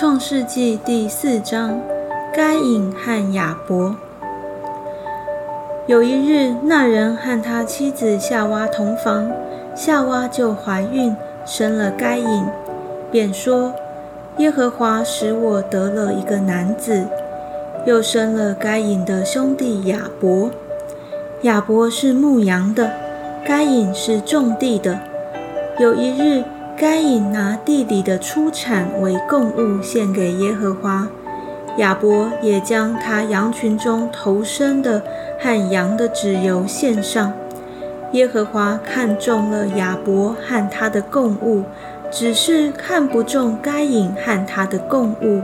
创世纪第四章，该隐和亚伯。有一日，那人和他妻子夏娃同房，夏娃就怀孕，生了该隐，便说：“耶和华使我得了一个男子。”又生了该隐的兄弟亚伯。亚伯是牧羊的，该隐是种地的。有一日，该隐拿地里的出产为供物献给耶和华，亚伯也将他羊群中头生的和羊的脂油献上。耶和华看中了亚伯和他的供物，只是看不中该隐和他的供物。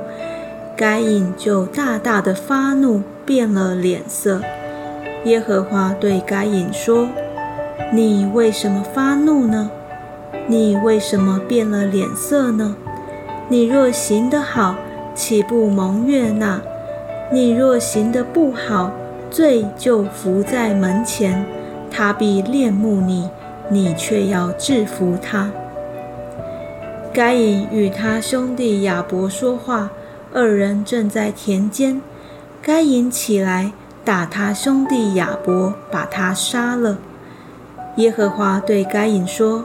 该隐就大大的发怒，变了脸色。耶和华对该隐说：“你为什么发怒呢？”你为什么变了脸色呢？你若行得好，岂不蒙悦纳？你若行得不好，罪就伏在门前，他必恋慕你，你却要制服他。该隐与他兄弟亚伯说话，二人正在田间。该隐起来打他兄弟亚伯，把他杀了。耶和华对该隐说。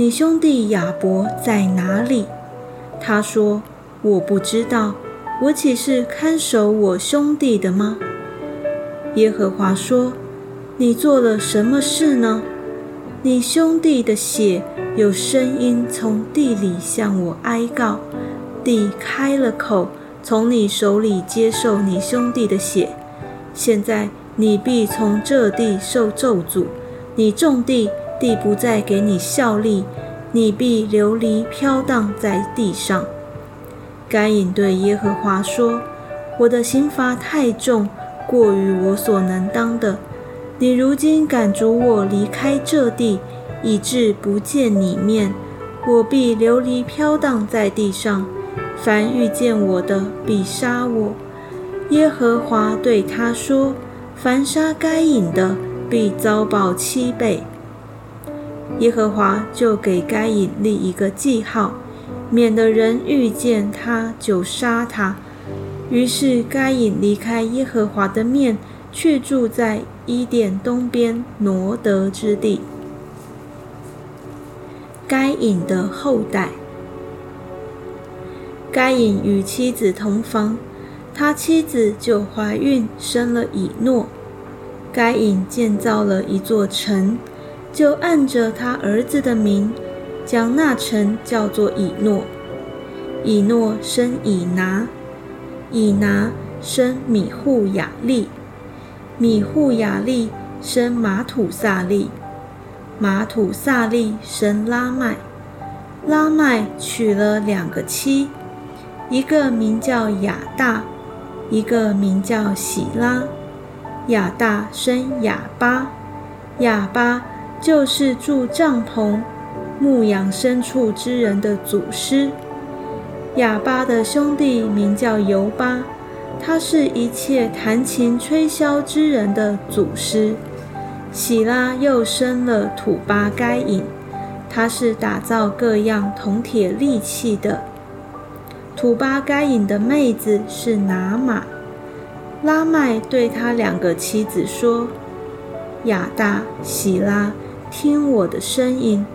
你兄弟亚伯在哪里？他说：“我不知道。我岂是看守我兄弟的吗？”耶和华说：“你做了什么事呢？你兄弟的血有声音从地里向我哀告，地开了口，从你手里接受你兄弟的血。现在你必从这地受咒诅，你种地。”地不再给你效力，你必流离飘荡在地上。该隐对耶和华说：“我的刑罚太重，过于我所能当的。你如今赶逐我离开这地，以致不见你面，我必流离飘荡在地上。凡遇见我的，必杀我。”耶和华对他说：“凡杀该隐的，必遭报七倍。”耶和华就给该隐立一个记号，免得人遇见他就杀他。于是该隐离开耶和华的面，去住在伊甸东边挪得之地。该隐的后代，该隐与妻子同房，他妻子就怀孕生了以诺。该隐建造了一座城。就按着他儿子的名，将那城叫做以诺。以诺生以拿，以拿生米户雅利，米户雅利生马土萨利，马土萨利生拉麦，拉麦娶了两个妻，一个名叫亚大，一个名叫喜拉。亚大生亚巴，亚巴。就是住帐篷、牧养牲畜之人的祖师。哑巴的兄弟名叫尤巴，他是一切弹琴吹箫之人的祖师。喜拉又生了土巴该隐，他是打造各样铜铁利器的。土巴该隐的妹子是拿玛。拉麦对他两个妻子说：“亚大、喜拉。”听我的声音，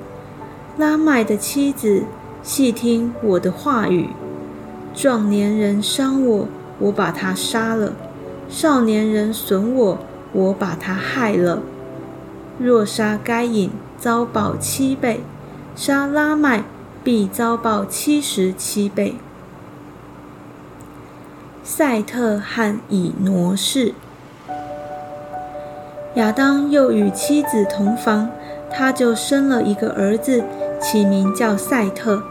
拉麦的妻子，细听我的话语。壮年人伤我，我把他杀了；少年人损我，我把他害了。若杀该隐，遭报七倍；杀拉麦，必遭报七十七倍。赛特汉以挪士，亚当又与妻子同房。他就生了一个儿子，起名叫赛特，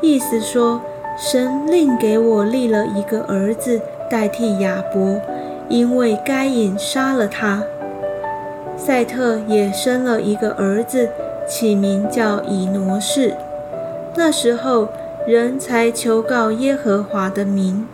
意思说神另给我立了一个儿子代替亚伯，因为该隐杀了他。赛特也生了一个儿子，起名叫以挪士。那时候人才求告耶和华的名。